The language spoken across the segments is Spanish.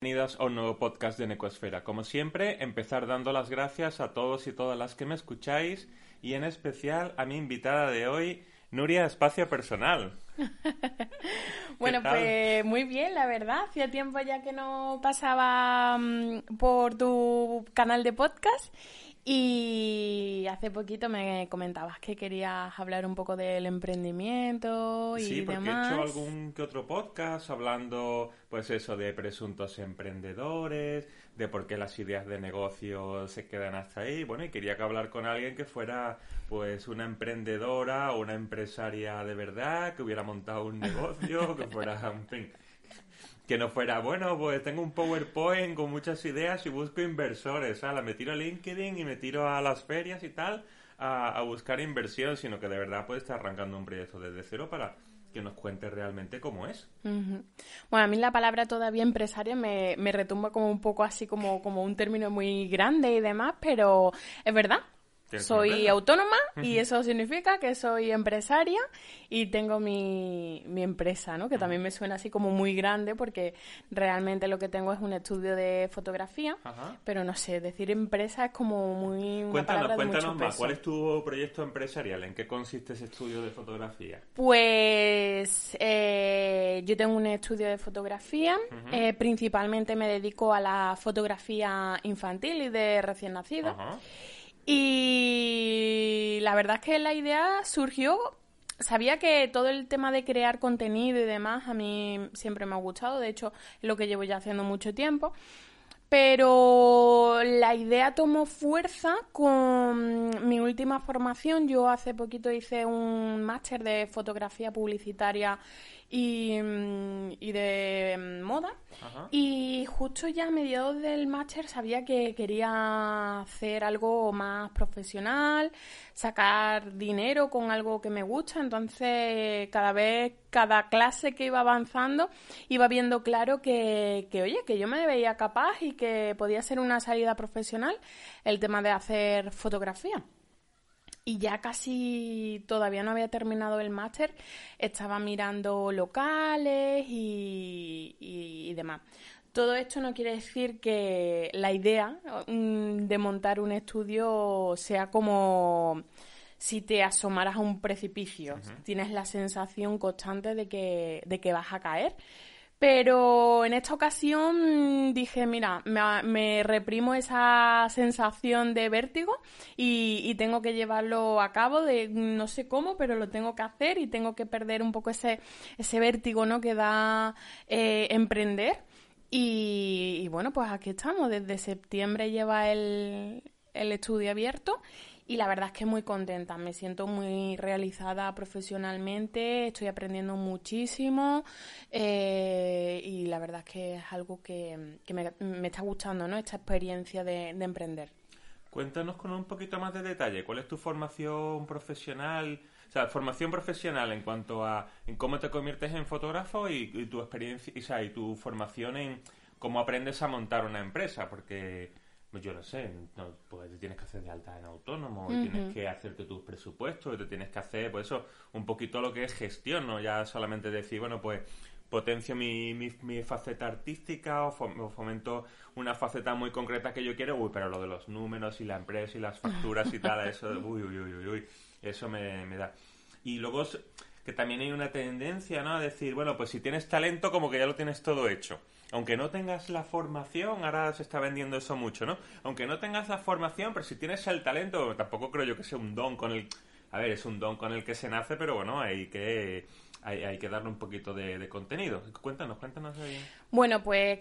Bienvenidos a un nuevo podcast de Necosfera. Como siempre, empezar dando las gracias a todos y todas las que me escucháis y en especial a mi invitada de hoy, Nuria Espacio Personal. bueno, pues muy bien, la verdad. Hacía tiempo ya que no pasaba mm, por tu canal de podcast y hace poquito me comentabas que querías hablar un poco del emprendimiento y sí, porque demás. he hecho algún que otro podcast hablando, pues eso, de presuntos emprendedores, de por qué las ideas de negocio se quedan hasta ahí. Bueno, y quería que hablar con alguien que fuera, pues, una emprendedora o una empresaria de verdad, que hubiera montado un negocio, que fuera, en fin, que no fuera, bueno, pues tengo un PowerPoint con muchas ideas y busco inversores, ¿sabes? Me tiro a LinkedIn y me tiro a las ferias y tal a, buscar inversión, sino que de verdad puede estar arrancando un proyecto desde cero para que nos cuente realmente cómo es. Bueno, a mí la palabra todavía empresaria me, me retumba como un poco así como, como un término muy grande y demás, pero es verdad. Soy autónoma y eso significa que soy empresaria y tengo mi, mi empresa, ¿no? Que también me suena así como muy grande porque realmente lo que tengo es un estudio de fotografía, Ajá. pero no sé, decir empresa es como muy una Cuéntanos, de cuéntanos mucho más, peso. ¿cuál es tu proyecto empresarial? ¿En qué consiste ese estudio de fotografía? Pues eh, yo tengo un estudio de fotografía, eh, principalmente me dedico a la fotografía infantil y de recién nacido. Ajá. Y la verdad es que la idea surgió, sabía que todo el tema de crear contenido y demás a mí siempre me ha gustado, de hecho es lo que llevo ya haciendo mucho tiempo. Pero la idea tomó fuerza con mi última formación. Yo hace poquito hice un máster de fotografía publicitaria y, mm, y de mm, moda. Ajá. Y justo ya a mediados del máster sabía que quería hacer algo más profesional, sacar dinero con algo que me gusta. Entonces, cada vez, cada clase que iba avanzando, iba viendo claro que, que, oye, que yo me veía capaz y que podía ser una salida profesional el tema de hacer fotografía. Y ya casi todavía no había terminado el máster, estaba mirando locales y, y- y demás. Todo esto no quiere decir que la idea mm, de montar un estudio sea como si te asomaras a un precipicio. Tienes la sensación constante de que, de que vas a caer. Pero en esta ocasión dije, mira, me, me reprimo esa sensación de vértigo y, y tengo que llevarlo a cabo de no sé cómo, pero lo tengo que hacer y tengo que perder un poco ese, ese vértigo ¿no? que da eh, emprender. Y, y bueno, pues aquí estamos. Desde septiembre lleva el, el estudio abierto y la verdad es que muy contenta. Me siento muy realizada profesionalmente, estoy aprendiendo muchísimo eh, y la verdad es que es algo que, me, está gustando, ¿no? Esta experiencia de, de emprender. Cuéntanos con un poquito más de detalle, ¿cuál es tu formación profesional? O sea, formación profesional en cuanto a en cómo te conviertes en fotógrafo y, y tu experiencia, y, o sea, y tu formación en cómo aprendes a montar una empresa, porque yo no sé, no, pues te tienes que hacer de alta en autónomo, y tienes que hacerte tus presupuestos, y te tienes que hacer, pues eso, un poquito lo que es gestión, no ya solamente decir, bueno, pues potencio mi, mi, mi faceta artística o, fom- o fomento una faceta muy concreta que yo quiero, uy, pero lo de los números y la empresa y las facturas y tal, eso, uy, uy, uy, uy, uy, eso me, me da. Y luego que también hay una tendencia, ¿no? A decir, bueno, pues si tienes talento, como que ya lo tienes todo hecho. Aunque no tengas la formación, ahora se está vendiendo eso mucho, ¿no? Aunque no tengas la formación, pero si tienes el talento, tampoco creo yo que sea un don con el... A ver, es un don con el que se nace, pero bueno, hay que, hay, hay que darle un poquito de, contenido. Cuéntanos, cuéntanos ahí. Bueno, pues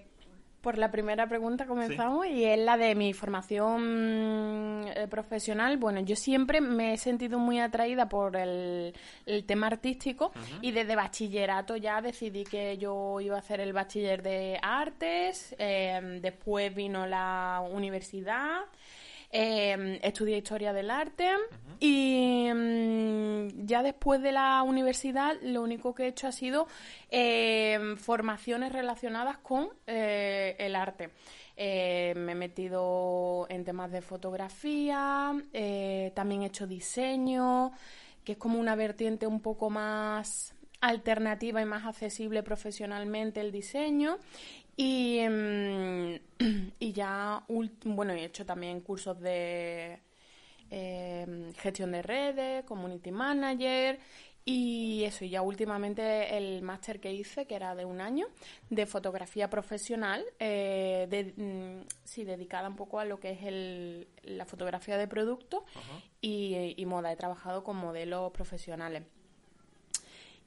por la primera pregunta comenzamos y es la de mi formación eh, profesional. Bueno, yo siempre me he sentido muy atraída por el, tema artístico y desde bachillerato ya decidí que yo iba a hacer el bachiller de artes, eh, después vino la universidad. Eh, estudié historia del arte y mm, ya después de la universidad lo único que he hecho ha sido em, formaciones relacionadas con eh, el arte. Eh, me he metido en temas de fotografía, eh, también he hecho diseño, que es como una vertiente un poco más alternativa y más accesible profesionalmente el diseño y, em, y ya, bueno, he hecho también cursos de em, gestión de redes, community manager y eso, y ya últimamente el máster que hice, que era de un año, de fotografía profesional, eh, de, mm, sí, dedicada un poco a lo que es el, la fotografía de producto y, y moda. He trabajado con modelos profesionales.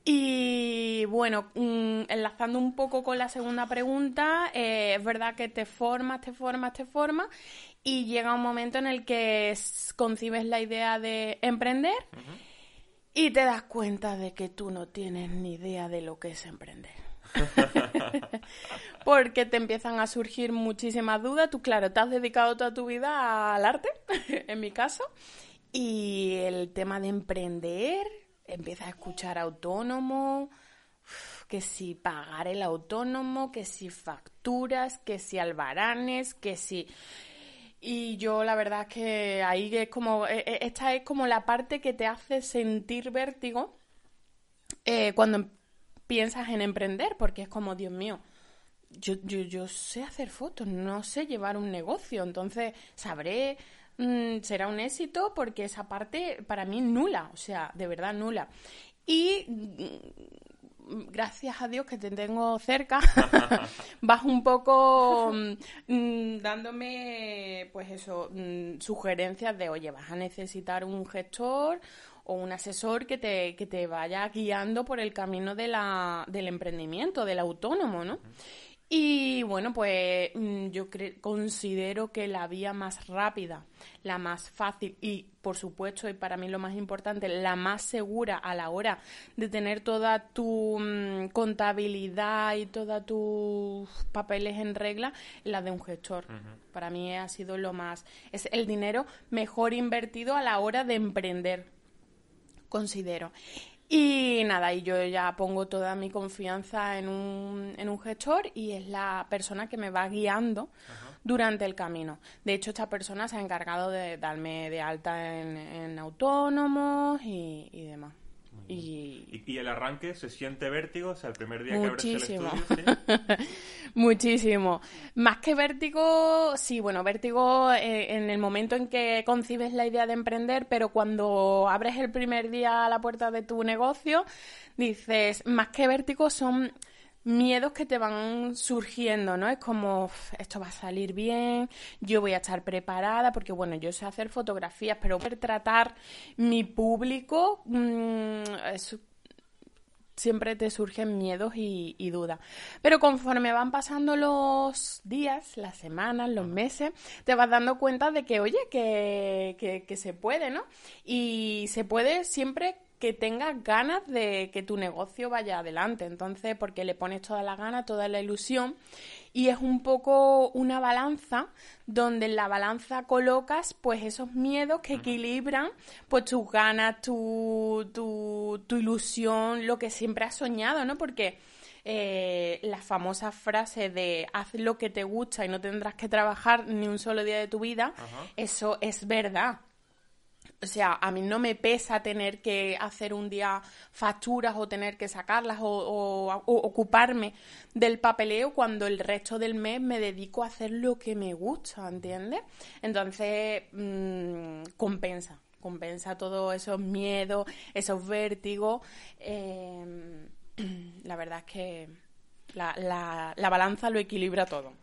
Y bueno, mm, enlazando un poco con la segunda pregunta, eh, es verdad que te formas, te formas, te formas y llega un momento en el que concibes la idea de emprender y te das cuenta de que tú no tienes ni idea de lo que es emprender. Porque te empiezan a surgir muchísimas dudas. Tú, claro, te has dedicado toda tu vida al arte, en mi caso, y el tema de emprender empiezas a escuchar autónomo, que si pagar el autónomo, que si facturas, que si albaranes, que si... Y yo la verdad es que ahí es como, e, e, esta es como la parte que te hace sentir vértigo eh, cuando piensas en emprender, porque es como, Dios mío, yo, yo, yo sé hacer fotos, no sé llevar un negocio, entonces sabré Mm, será un éxito porque esa parte para mí nula, o sea, de verdad nula. Y mm, gracias a Dios que te tengo cerca, vas un poco mm, dándome, pues eso, sugerencias de, oye, vas a necesitar un gestor o un asesor que te, que te vaya guiando por el camino de la, del emprendimiento, del autónomo, ¿no? Y bueno, pues mm, yo considero que la vía más rápida, la más fácil y, por supuesto, y para mí lo más importante, la más segura a la hora de tener toda tu mm, contabilidad y todos tus papeles en regla, la de un gestor. Para mí ha sido lo más, es el dinero mejor invertido a la hora de emprender, considero. Y nada, y yo ya pongo toda mi confianza en un, en un gestor y es la persona que me va guiando durante el camino. De hecho, esta persona se ha encargado de darme de alta en, en autónomos y, y demás. Y... y... el arranque se siente vértigo, o sea, el primer día que abres el estudio, Muchísimo. Más que vértigo, sí, bueno, vértigo eh, en el momento en que concibes la idea de emprender, pero cuando abres el primer día la puerta de tu negocio, dices, más que vértigo son miedos que te van surgiendo, ¿no? Es como, esto va a salir bien, yo voy a estar preparada, porque bueno, yo sé hacer fotografías, pero poder tratar mi público, mmm, siempre te surgen miedos y, dudas. Pero conforme van pasando los días, las semanas, los meses, te vas dando cuenta de que, oye, que, que, que se puede, ¿no? Y se puede siempre que tengas ganas de que tu negocio vaya adelante. Entonces, porque le pones toda la gana, toda la ilusión. Y es un poco una balanza donde en la balanza colocas pues esos miedos que equilibran pues tus ganas, tu, tu, tu ilusión, lo que siempre has soñado, ¿no? Porque eh, la famosa frase de haz lo que te gusta y no tendrás que trabajar ni un solo día de tu vida, eso es verdad. O sea, a mí no me pesa tener que hacer un día facturas o tener que sacarlas o, ocuparme del papeleo cuando el resto del mes me dedico a hacer lo que me gusta, ¿entiendes? Entonces, mm, compensa, compensa todos esos miedos, esos vértigos. Em, la verdad es que la, la balanza lo equilibra todo.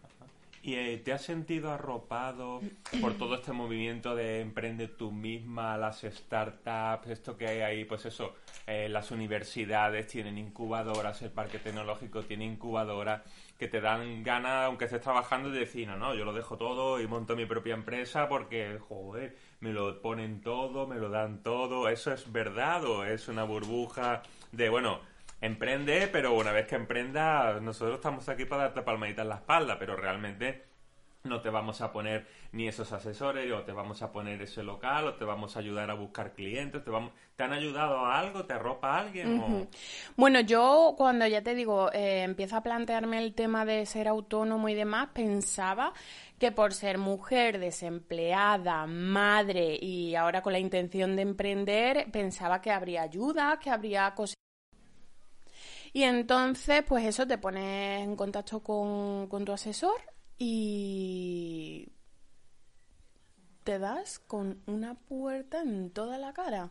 ¿Y eh, te has sentido arropado por todo este movimiento de emprende tú misma, las startups, esto que hay ahí, pues eso, eh, las universidades tienen incubadoras, el parque tecnológico tiene incubadoras que te dan ganas, aunque estés trabajando, de decir, no, no, yo lo dejo todo y monto mi propia empresa porque, joder, me lo ponen todo, me lo dan todo, ¿eso es verdad o es una burbuja de, bueno, emprende, pero una vez que emprenda, nosotros estamos aquí para darte palmadita en la espalda, pero realmente no te vamos a poner ni esos asesores, o te vamos a poner ese local, o te vamos a ayudar a buscar clientes, te, vamos... ¿te han ayudado a algo? ¿Te arropa alguien? Bueno, yo cuando ya te digo, eh, empiezo a plantearme el tema de ser autónomo y demás, pensaba que por ser mujer, desempleada, madre y ahora con la intención de emprender, pensaba que habría ayuda, que habría cosas y entonces, pues eso, te pones en contacto con, tu asesor y te das con una puerta en toda la cara.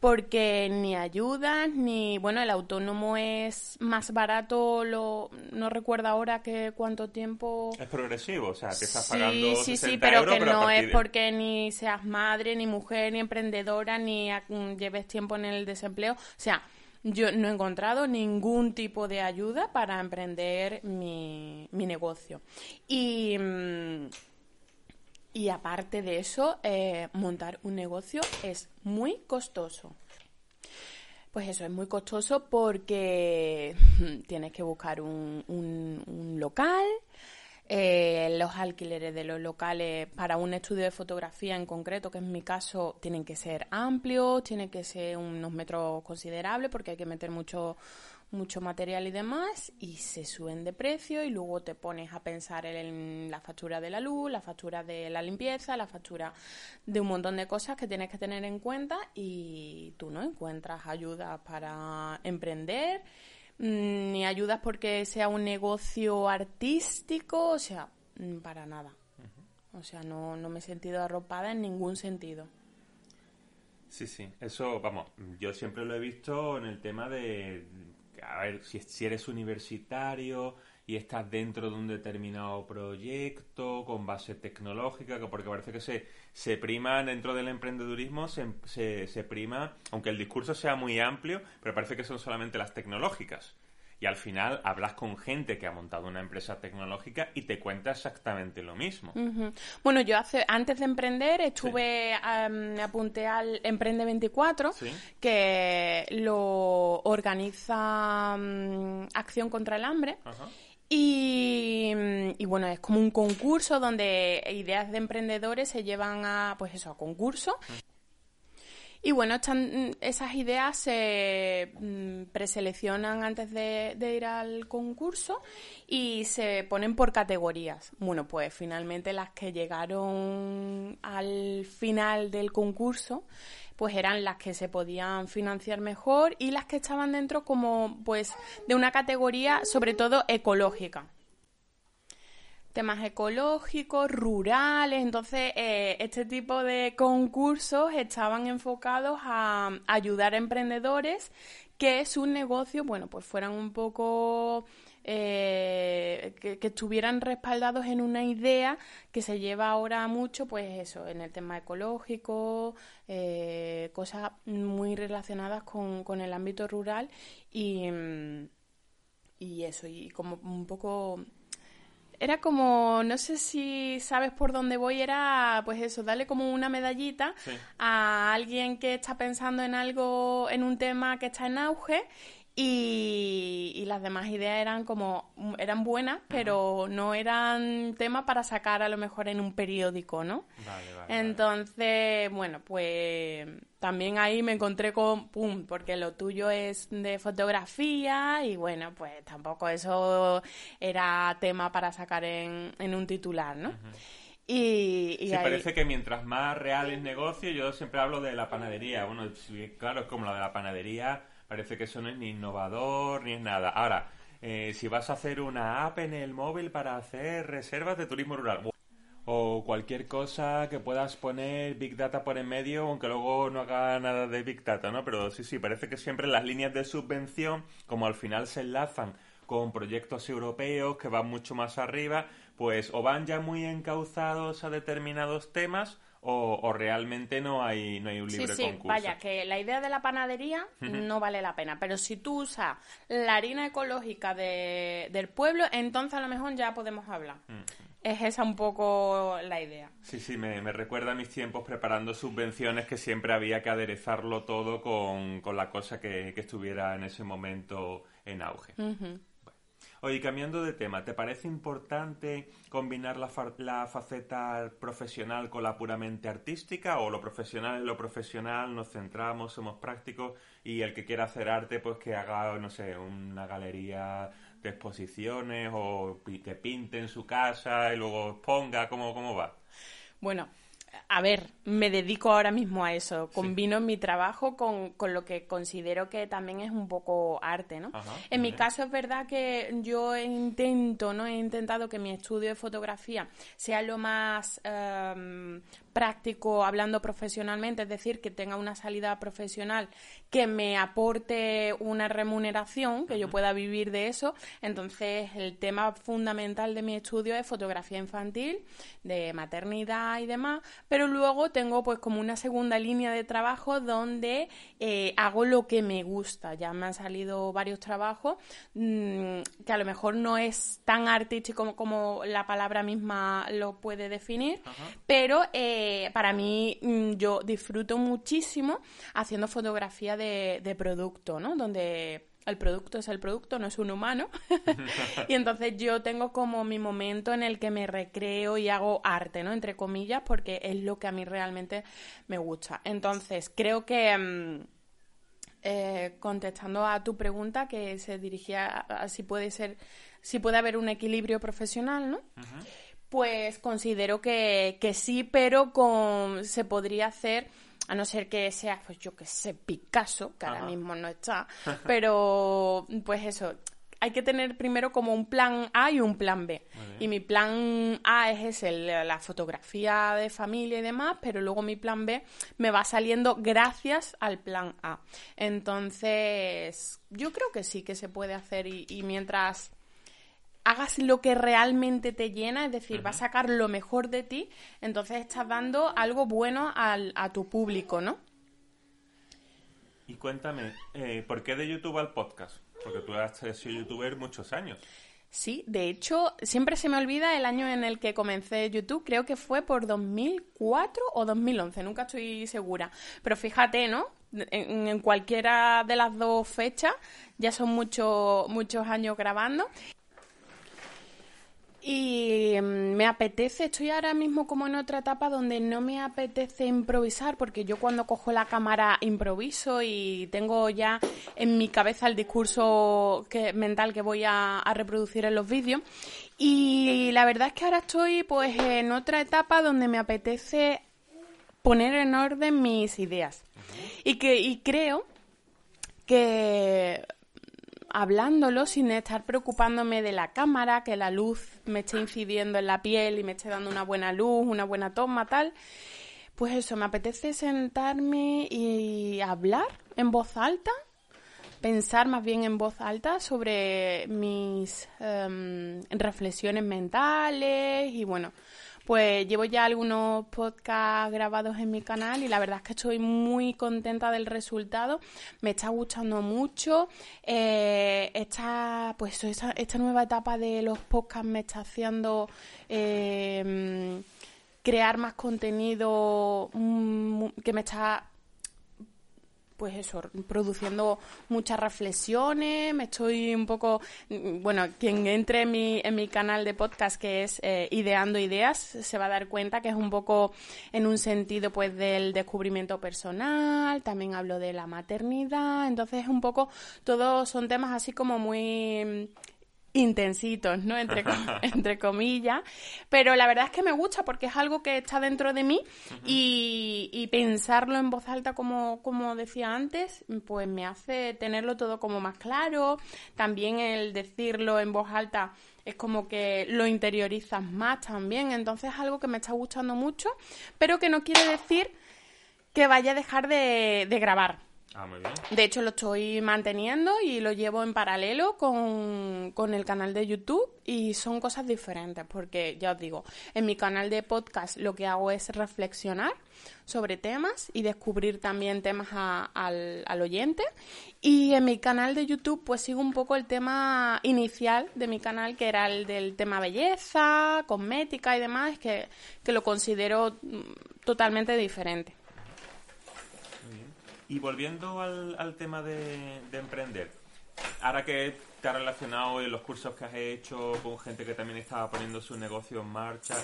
Porque ni ayudas, ni. Bueno, el autónomo es más barato, lo, no recuerdo ahora que cuánto tiempo. Es progresivo, o sea, te estás pagando. Sí, sí, pero que no es porque ni seas madre, ni mujer, ni emprendedora, ni lleves tiempo en el desempleo. O sea yo no he encontrado ningún tipo de ayuda para emprender mi, negocio. Y, mm, y aparte de eso, eh, montar un negocio es muy costoso. Pues eso, es muy costoso porque tienes que buscar un, un local, eh, los alquileres de los locales para un estudio de fotografía en concreto, que en mi caso tienen que ser amplios, tienen que ser unos metros considerables porque hay que meter mucho mucho material y demás y se suben de precio y luego te pones a pensar en la factura de la luz, la factura de la limpieza, la factura de un montón de cosas que tienes que tener en cuenta y tú no encuentras ayuda para emprender ni ayudas porque sea un negocio artístico, o sea, mm, para nada. O sea, no, no me he sentido arropada en ningún sentido. Sí, sí, eso, vamos, yo siempre lo he visto en el tema de, a ver, si, si eres universitario y estás dentro de un determinado proyecto con base tecnológica, porque parece que se, se prima dentro del emprendedurismo, se, se, se prima, aunque el discurso sea muy amplio, pero parece que son solamente las tecnológicas. Y al final hablas con gente que ha montado una empresa tecnológica y te cuenta exactamente lo mismo. Bueno, yo hace, antes de emprender estuve, me apunté al Emprende 24, que lo organiza Acción contra el Hambre. Y, bueno, es como un concurso donde ideas de emprendedores se llevan a, pues eso, a concurso. Y bueno, están, esas ideas se mm, preseleccionan antes de, ir al concurso y se ponen por categorías. Bueno, pues finalmente las que llegaron al final del concurso pues eran las que se podían financiar mejor y las que estaban dentro como pues de una categoría sobre todo ecológica temas ecológicos, rurales. Entonces, eh, este tipo de concursos estaban enfocados a ayudar a emprendedores que sus negocios, bueno, pues fueran un poco eh, que, estuvieran respaldados en una idea que se lleva ahora mucho, pues eso, en el tema ecológico, eh, cosas muy relacionadas con, con, el ámbito rural y, y eso, y como un poco era como, no sé si sabes por dónde voy, era pues eso, darle como una medallita a alguien que está pensando en algo, en un tema que está en auge y, las demás ideas eran como, eran buenas, pero no eran tema para sacar a lo mejor en un periódico, ¿no? Vale, vale, Entonces, bueno, pues también ahí me encontré con, pum, porque lo tuyo es de fotografía y bueno, pues tampoco eso era tema para sacar en, en un titular, ¿no? Y, y sí, parece que mientras más real es negocio, yo siempre hablo de la panadería. Bueno, claro, es como la de la panadería Parece que eso no es ni innovador ni es nada. Ahora, eh, si vas a hacer una app en el móvil para hacer reservas de turismo rural o cualquier cosa que puedas poner Big Data por en medio, aunque luego no haga nada de Big Data, ¿no? Pero sí, sí, parece que siempre las líneas de subvención, como al final se enlazan con proyectos europeos que van mucho más arriba, pues o van ya muy encauzados a determinados temas o, realmente no hay, no hay un libre sí, sí, Vaya, que la idea de la panadería no vale la pena, pero si tú usas la harina ecológica de, del pueblo, entonces a lo mejor ya podemos hablar. Es esa un poco la idea. Sí, sí, me, recuerda a mis tiempos preparando subvenciones que siempre había que aderezarlo todo con, la cosa que, estuviera en ese momento en auge. Oye, cambiando de tema, ¿te parece importante combinar la, la, faceta profesional con la puramente artística o lo profesional es lo profesional, nos centramos, somos prácticos y el que quiera hacer arte pues que haga, no sé, una galería de exposiciones o que pinte en su casa y luego exponga, ¿cómo, cómo va? Bueno, a ver, me dedico ahora mismo a eso. Combino mi trabajo con, lo que considero que también es un poco arte, ¿no? en mi caso es verdad que yo intento, ¿no? He intentado que mi estudio de fotografía sea lo más em, práctico hablando profesionalmente, es decir, que tenga una salida profesional que me aporte una remuneración, que yo pueda vivir de eso. Entonces, el tema fundamental de mi estudio es fotografía infantil, de maternidad y demás, pero luego tengo pues como una segunda línea de trabajo donde eh, hago lo que me gusta. Ya me han salido varios trabajos mm, que a lo mejor no es tan artístico como, la palabra misma lo puede definir, pero eh, para mí mm, yo disfruto muchísimo haciendo fotografía de, producto, ¿no? Donde el producto es el producto, no es un humano. y entonces yo tengo como mi momento en el que me recreo y hago arte, ¿no? Entre comillas, porque es lo que a mí realmente me gusta. Entonces, creo que... Mm, eh, contestando a tu pregunta que se dirigía a, si puede ser si puede haber un equilibrio profesional, ¿no? Pues considero que, sí, pero con, se podría hacer, a no ser que sea, pues yo que sé, Picasso, que ahora mismo no está, pero pues eso, hay que tener primero como un plan A y un plan B. Y mi plan A es ese, la fotografía de familia y demás, pero luego mi plan B me va saliendo gracias al plan A. Entonces, yo creo que sí que se puede hacer y mientras hagas lo que realmente te llena, es decir, vas a sacar lo mejor de ti, entonces estás dando algo bueno al, a tu público, ¿no? Y cuéntame, eh, ¿por qué de YouTube al podcast? Porque tú has sido youtuber muchos años. Sí, de hecho, siempre se me olvida el año en el que comencé YouTube, creo que fue por 2004 o 2011, nunca estoy segura. Pero fíjate, ¿no? En, en cualquiera de las dos fechas ya son muchos muchos años grabando y mm, me apetece, estoy ahora mismo como en otra etapa donde no me apetece improvisar, porque yo cuando cojo la cámara improviso y tengo ya en mi cabeza el discurso que, mental que voy a, reproducir en los vídeos. Y la verdad es que ahora estoy pues en otra etapa donde me apetece poner en orden mis ideas. Y que y creo que hablándolo sin estar preocupándome de la cámara, que la luz me esté incidiendo en la piel y me esté dando una buena luz, una buena toma, tal. Pues eso, me apetece sentarme y hablar en voz alta, pensar más bien en voz alta sobre mis em, reflexiones mentales y bueno, pues llevo ya algunos podcasts grabados en mi canal y la verdad es que estoy muy contenta del resultado. Me está gustando mucho. Eh, esta, pues esta, nueva etapa de los podcasts me está haciendo eh, crear más contenido mm, que me está pues eso, produciendo muchas reflexiones, me estoy un poco, bueno, quien entre en mi, en mi canal de podcast que es eh, Ideando Ideas, se va a dar cuenta que es un poco en un sentido pues del descubrimiento personal, también hablo de la maternidad, entonces es un poco, todos son temas así como muy intensitos, ¿no? Entre, entre comillas. Pero la verdad es que me gusta porque es algo que está dentro de mí y, pensarlo en voz alta, como, como decía antes, pues me hace tenerlo todo como más claro. También el decirlo en voz alta es como que lo interiorizas más también. Entonces es algo que me está gustando mucho, pero que no quiere decir que vaya a dejar de, de grabar Ah. De hecho, lo estoy manteniendo y lo llevo en paralelo con, con, el canal de YouTube y son cosas diferentes porque, ya os digo, en mi canal de podcast lo que hago es reflexionar sobre temas y descubrir también temas al, al, oyente. Y en mi canal de YouTube pues sigo un poco el tema inicial de mi canal, que era el del tema belleza, cosmética y demás, que, que lo considero mm, totalmente diferente. Y volviendo al, al tema de, de, emprender, ahora que te has relacionado en los cursos que has hecho con gente que también estaba poniendo su negocio en marcha,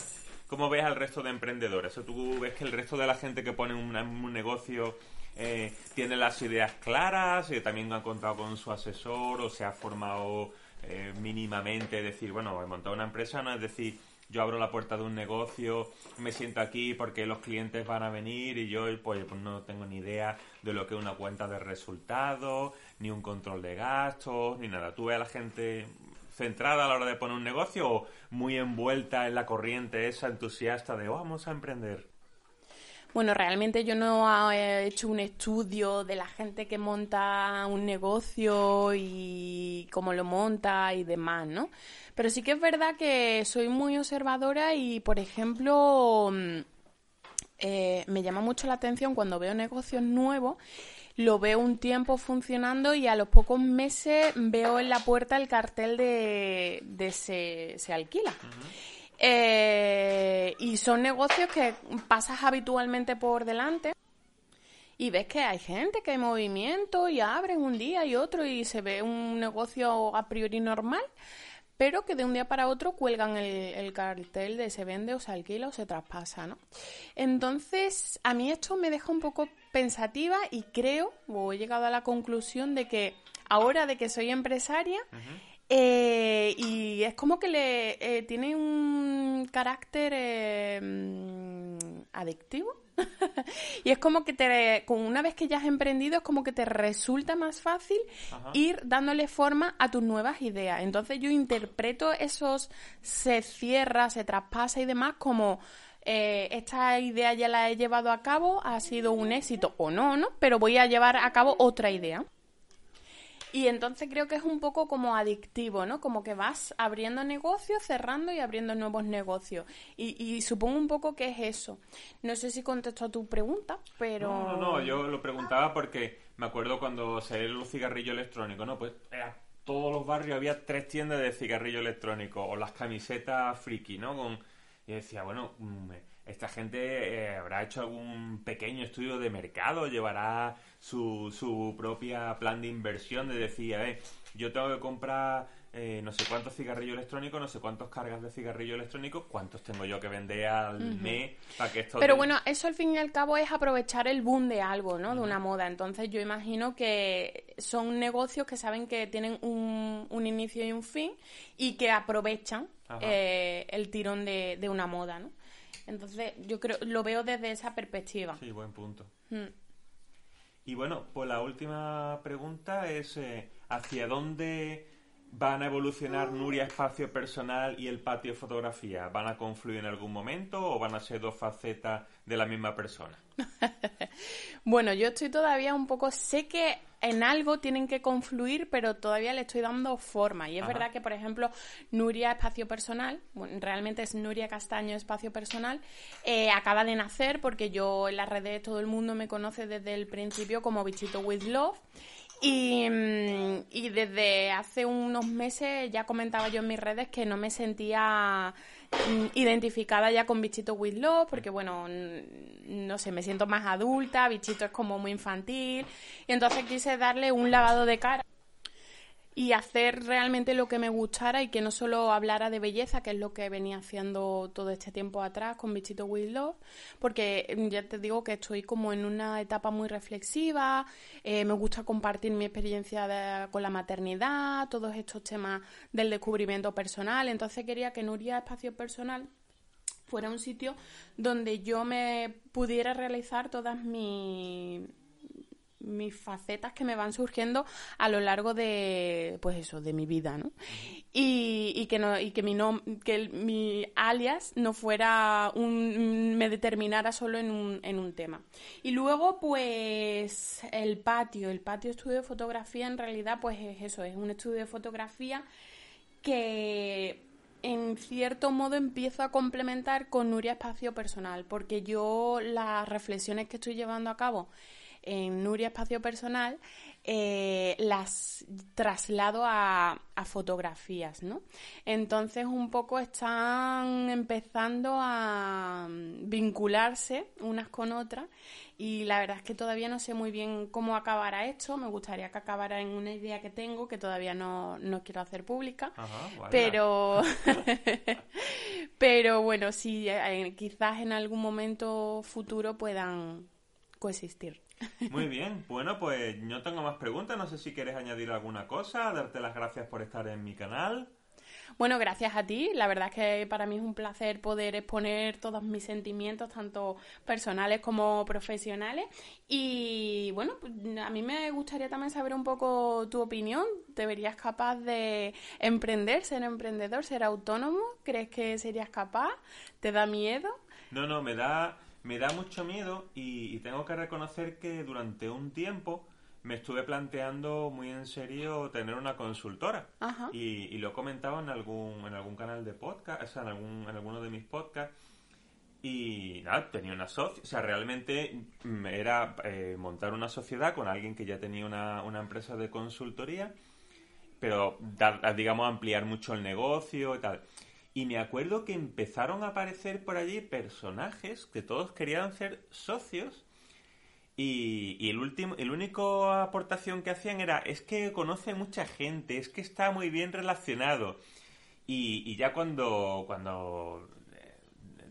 ¿cómo ves al resto de emprendedores? ¿O tú ves que el resto de la gente que pone un, negocio eh, tiene las ideas claras y también ha contado con su asesor o se ha formado eh, mínimamente? Decir, bueno, he montado una empresa, no es decir yo abro la puerta de un negocio, me siento aquí porque los clientes van a venir y yo pues, pues, no tengo ni idea de lo que es una cuenta de resultados, ni un control de gastos, ni nada. Tú ves a la gente centrada a la hora de poner un negocio o muy envuelta en la corriente esa entusiasta de oh, vamos a emprender. Bueno, realmente yo no he hecho un estudio de la gente que monta un negocio y cómo lo monta y demás, ¿no? Pero sí que es verdad que soy muy observadora y, por ejemplo, mm, eh, me llama mucho la atención cuando veo negocios nuevos lo veo un tiempo funcionando y a los pocos meses veo en la puerta el cartel de, de se, se alquila. Eh, y son negocios que pasas habitualmente por delante y ves que hay gente, que hay movimiento y abren un día y otro y se ve un negocio a priori normal, pero que de un día para otro cuelgan el, cartel de se vende o se alquila o se traspasa, ¿no? Entonces, a mí esto me deja un poco pensativa y creo, o he llegado a la conclusión de que ahora de que soy empresaria, eh, y es como que le eh, tiene un carácter eh, mm, adictivo. y es como que te, con una vez que ya has emprendido, es como que te resulta más fácil ir dándole forma a tus nuevas ideas. Entonces yo interpreto esos se cierra, se traspasa y demás como esta idea ya la he llevado a cabo, ha sido un éxito o no, ¿no? Pero voy a llevar a cabo otra idea. Y entonces creo que es un poco como adictivo, ¿no? Como que vas abriendo negocios, cerrando y abriendo nuevos negocios. Y, supongo un poco que es eso. No sé si contesto a tu pregunta, pero... No, no, no, yo lo preguntaba porque me acuerdo cuando salieron los cigarrillos electrónicos, ¿no? Pues era todos los barrios había tres tiendas de cigarrillo electrónico o las camisetas friki, ¿no? Con... Y decía, bueno, mm, esta gente eh, habrá hecho algún pequeño estudio de mercado, llevará su, su propia plan de inversión de decir, a yo tengo que comprar eh, no sé cuántos cigarrillos electrónicos, no sé cuántos cargas de cigarrillos electrónicos, cuántos tengo yo que vender al mes para que esto... Pero bueno, eso al fin y al cabo es aprovechar el boom de algo, ¿no? De una moda. Entonces yo imagino que son negocios que saben que tienen un, un inicio y un fin y que aprovechan eh, el tirón de, de una moda, ¿no? Entonces yo creo, lo veo desde esa perspectiva. Sí, buen punto. Mm. Y bueno, pues la última pregunta es eh, ¿hacia dónde van a evolucionar Nuria Espacio Personal y el Patio Fotografía? ¿Van a confluir en algún momento o van a ser dos facetas de la misma persona? bueno, yo estoy todavía un poco... Sé que en algo tienen que confluir, pero todavía le estoy dando forma. Y es verdad que, por ejemplo, Nuria Espacio Personal, realmente es Nuria Castaño Espacio Personal, eh, acaba de nacer porque yo en las redes todo el mundo me conoce desde el principio como Bichito with Love. Y, mm, y, desde hace unos meses ya comentaba yo en mis redes que no me sentía identificada ya con Bichito with Love, porque bueno, no sé, me siento más adulta, Bichito es como muy infantil, y entonces quise darle un lavado de cara y hacer realmente lo que me gustara y que no solo hablara de belleza, que es lo que venía haciendo todo este tiempo atrás con Bichito With Love, porque mm, ya te digo que estoy como en una etapa muy reflexiva, eh, me gusta compartir mi experiencia con la maternidad, todos estos temas del descubrimiento personal, entonces quería que Nuria Espacio Personal fuera un sitio donde yo me pudiera realizar todas mis mis facetas que me van surgiendo a lo largo de, pues eso, de mi vida, ¿no? Y, que no, y que mi que mi alias no fuera un, me determinara solo en un, en un tema. Y luego, pues, el patio, el patio estudio de fotografía en realidad, pues es eso, es un estudio de fotografía que en cierto modo empiezo a complementar con Nuria Espacio Personal, porque yo las reflexiones que estoy llevando a cabo en Nuria Espacio Personal eh, las traslado a, fotografías, ¿no? Entonces un poco están empezando a vincularse unas con otras y la verdad es que todavía no sé muy bien cómo acabará esto. Me gustaría que acabara en una idea que tengo que todavía no, quiero hacer pública, pero pero bueno, sí, eh, quizás en algún momento futuro puedan coexistir. Muy bien, bueno, pues no tengo más preguntas. No sé si quieres añadir alguna cosa, darte las gracias por estar en mi canal. Bueno, gracias a ti. La verdad es que para mí es un placer poder exponer todos mis sentimientos, tanto personales como profesionales. Y bueno, pues, a mí me gustaría también saber un poco tu opinión. ¿Te verías capaz de emprender, ser emprendedor, ser autónomo? ¿Crees que serías capaz? ¿Te da miedo? No, no, me da me da mucho miedo y, tengo que reconocer que durante un tiempo me estuve planteando muy en serio tener una consultora. Y, lo he comentado en algún, en algún canal de podcast, o sea, en, algún, en alguno de mis podcasts. Y nada, tenía una sociedad, o sea, realmente era eh, montar una sociedad con alguien que ya tenía una, una empresa de consultoría, pero dar, digamos, ampliar mucho el negocio y tal. Y me acuerdo que empezaron a aparecer por allí personajes que todos querían ser socios. Y, el último, el único aportación que hacían era es que conoce mucha gente, es que está muy bien relacionado. Y, ya cuando, cuando eh,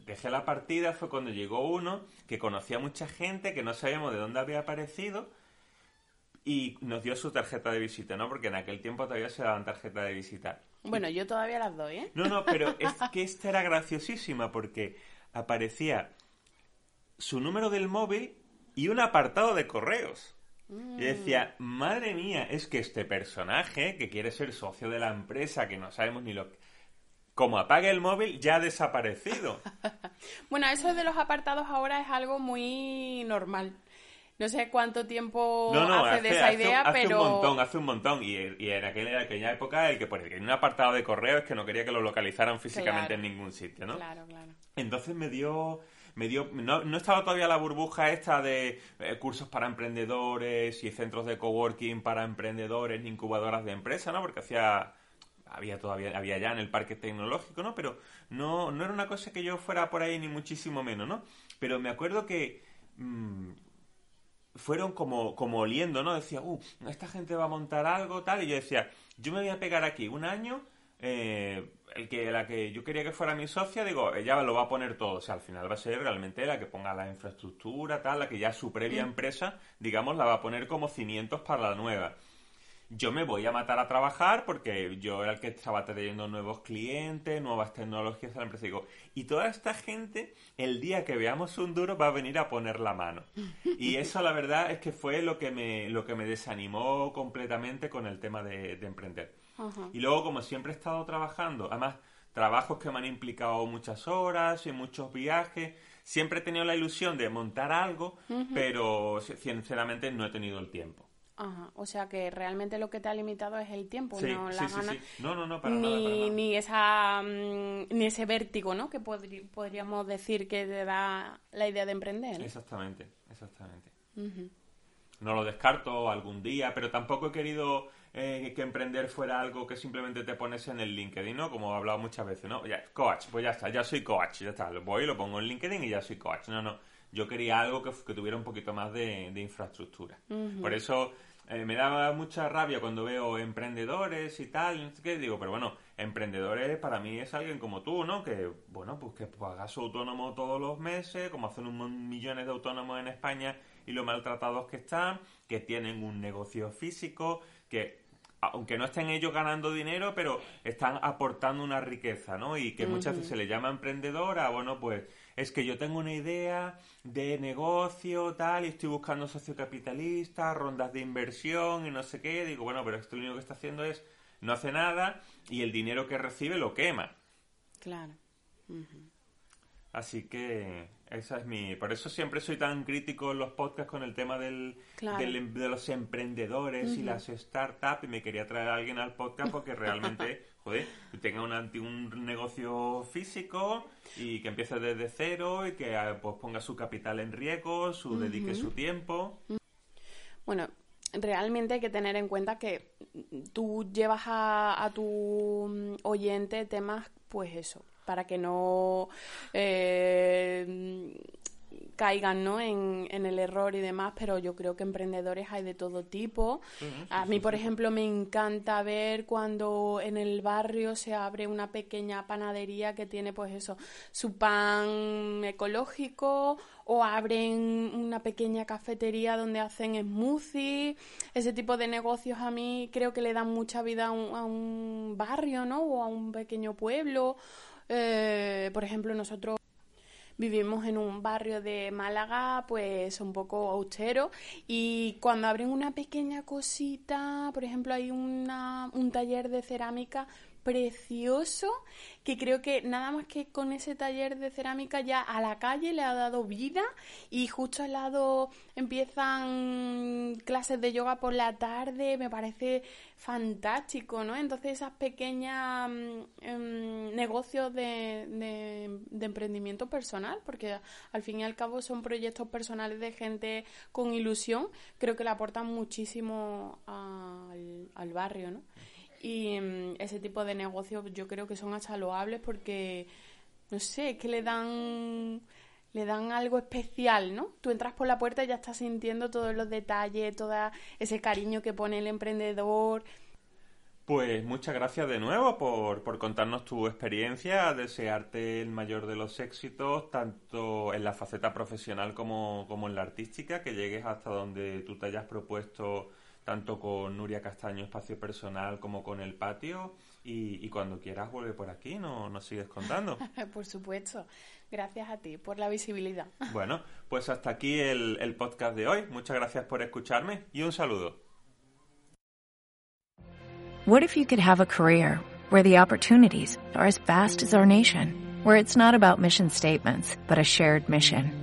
dejé la partida fue cuando llegó uno que conocía mucha gente, que no sabíamos de dónde había aparecido, y nos dio su tarjeta de visita, ¿no? Porque en aquel tiempo todavía se daban tarjeta de visita. Bueno, yo todavía las doy, ¿eh? No, no, pero es que esta era graciosísima porque aparecía su número del móvil y un apartado de correos. Y decía, madre mía, es que este personaje que quiere ser socio de la empresa, que no sabemos ni lo que... Como apague el móvil, ya ha desaparecido. bueno, eso de los apartados ahora es algo muy normal. No sé cuánto tiempo hace, de esa idea, pero... Hace un montón, hace un montón. Y, en, aquella, época el que ponía en un apartado de correo es que no quería que lo localizaran físicamente en ningún sitio, ¿no? Claro, claro. Entonces me dio... Me dio no, no estaba todavía la burbuja esta de eh, cursos para emprendedores y centros de coworking para emprendedores ni incubadoras de empresa, ¿no? Porque hacía había todavía había ya en el parque tecnológico, ¿no? Pero no, no era una cosa que yo fuera por ahí ni muchísimo menos, ¿no? Pero me acuerdo que mm, fueron como, como oliendo, ¿no? Decía, uh, esta gente va a montar algo, tal, y yo decía, yo me voy a pegar aquí un año, eh, el que, la que yo quería que fuera mi socia, digo, ella lo va a poner todo, o sea, al final va a ser realmente la que ponga la infraestructura, tal, la que ya su previa mm. empresa, digamos, la va a poner como cimientos para la nueva yo me voy a matar a trabajar porque yo era el que estaba trayendo nuevos clientes, nuevas tecnologías a la empresa. Y, toda esta gente, el día que veamos un duro, va a venir a poner la mano. Y eso, la verdad, es que fue lo que me, lo que me desanimó completamente con el tema de, emprender. Y luego, como siempre he estado trabajando, además, trabajos que me han implicado muchas horas y muchos viajes, siempre he tenido la ilusión de montar algo, pero sinceramente no he tenido el tiempo. Ajá, o sea que realmente lo que te ha limitado es el tiempo, no la gana, No, no, no, para ni, Ni, esa, mm, ni ese vértigo, ¿no? Que podríamos decir que te da la idea de emprender. Exactamente, exactamente. No lo descarto algún día, pero tampoco he querido eh, que emprender fuera algo que simplemente te pones en el LinkedIn, ¿no? Como he hablado muchas veces, ¿no? Ya, coach, pues ya está, ya soy coach, ya está, lo voy, lo pongo en LinkedIn y ya soy coach. No, no yo quería algo que, tuviera un poquito más de, infraestructura. Por eso eh, me daba mucha rabia cuando veo emprendedores y tal, ¿qué? digo, pero bueno, emprendedores para mí es alguien como tú, ¿no? Que, bueno, pues que pagas su autónomo todos los meses, como hacen un millones de autónomos en España y lo maltratados que están, que tienen un negocio físico, que aunque no estén ellos ganando dinero, pero están aportando una riqueza, ¿no? Y que muchas veces se le llama emprendedora, bueno, pues es que yo tengo una idea de negocio, tal, y estoy buscando socio capitalista, rondas de inversión y no sé qué. Digo, bueno, pero esto lo único que está haciendo es no hace nada y el dinero que recibe lo quema. Claro. Así que esa es mi... Por eso siempre soy tan crítico en los podcasts con el tema del, em, de los emprendedores y las startups. Y me quería traer a alguien al podcast porque realmente, joder, tenga un, un negocio físico y que empiece desde cero y que ah, pues, ponga su capital en riesgo, su dedique su tiempo. Bueno, realmente hay que tener en cuenta que tú llevas a, a tu mm, oyente temas, pues eso, para que no eh, caigan ¿no? En, el error y demás, pero yo creo que emprendedores hay de todo tipo. a mí, por ejemplo, me encanta ver cuando en el barrio se abre una pequeña panadería que tiene, pues eso, su pan ecológico o abren una pequeña cafetería donde hacen smoothies. Ese tipo de negocios a mí creo que le dan mucha vida a un, a un barrio, ¿no? O a un pequeño pueblo eh, por ejemplo, nosotros vivimos en un barrio de Málaga, pues un poco austero, y cuando abren una pequeña cosita, por ejemplo, hay una, un taller de cerámica precioso que creo que nada más que con ese taller de cerámica ya a la calle le ha dado vida y justo al lado empiezan clases de yoga por la tarde, me parece fantástico, ¿no? Entonces esas pequeñas em, negocios de, de, emprendimiento personal, porque al fin y al cabo son proyectos personales de gente con ilusión, creo que le aportan muchísimo al, al barrio, ¿no? Y mm, ese tipo de negocios yo creo que son hasta porque, no sé, es que le dan le dan algo especial, ¿no? Tú entras por la puerta y ya estás sintiendo todos los detalles, todo ese cariño que pone el emprendedor. Pues muchas gracias de nuevo por, por, contarnos tu experiencia, desearte el mayor de los éxitos, tanto en la faceta profesional como, como en la artística, que llegues hasta donde tú te hayas propuesto tanto con Nuria Castaño Espacio Personal como con El Patio. Y, cuando quieras vuelve por aquí, no, nos sigues contando. por supuesto. Gracias a ti por la visibilidad. bueno, pues hasta aquí el, el podcast de hoy. Muchas gracias por escucharme y un saludo. What if you could have a career where the opportunities are as vast as our nation, where it's not about mission statements, but a shared mission?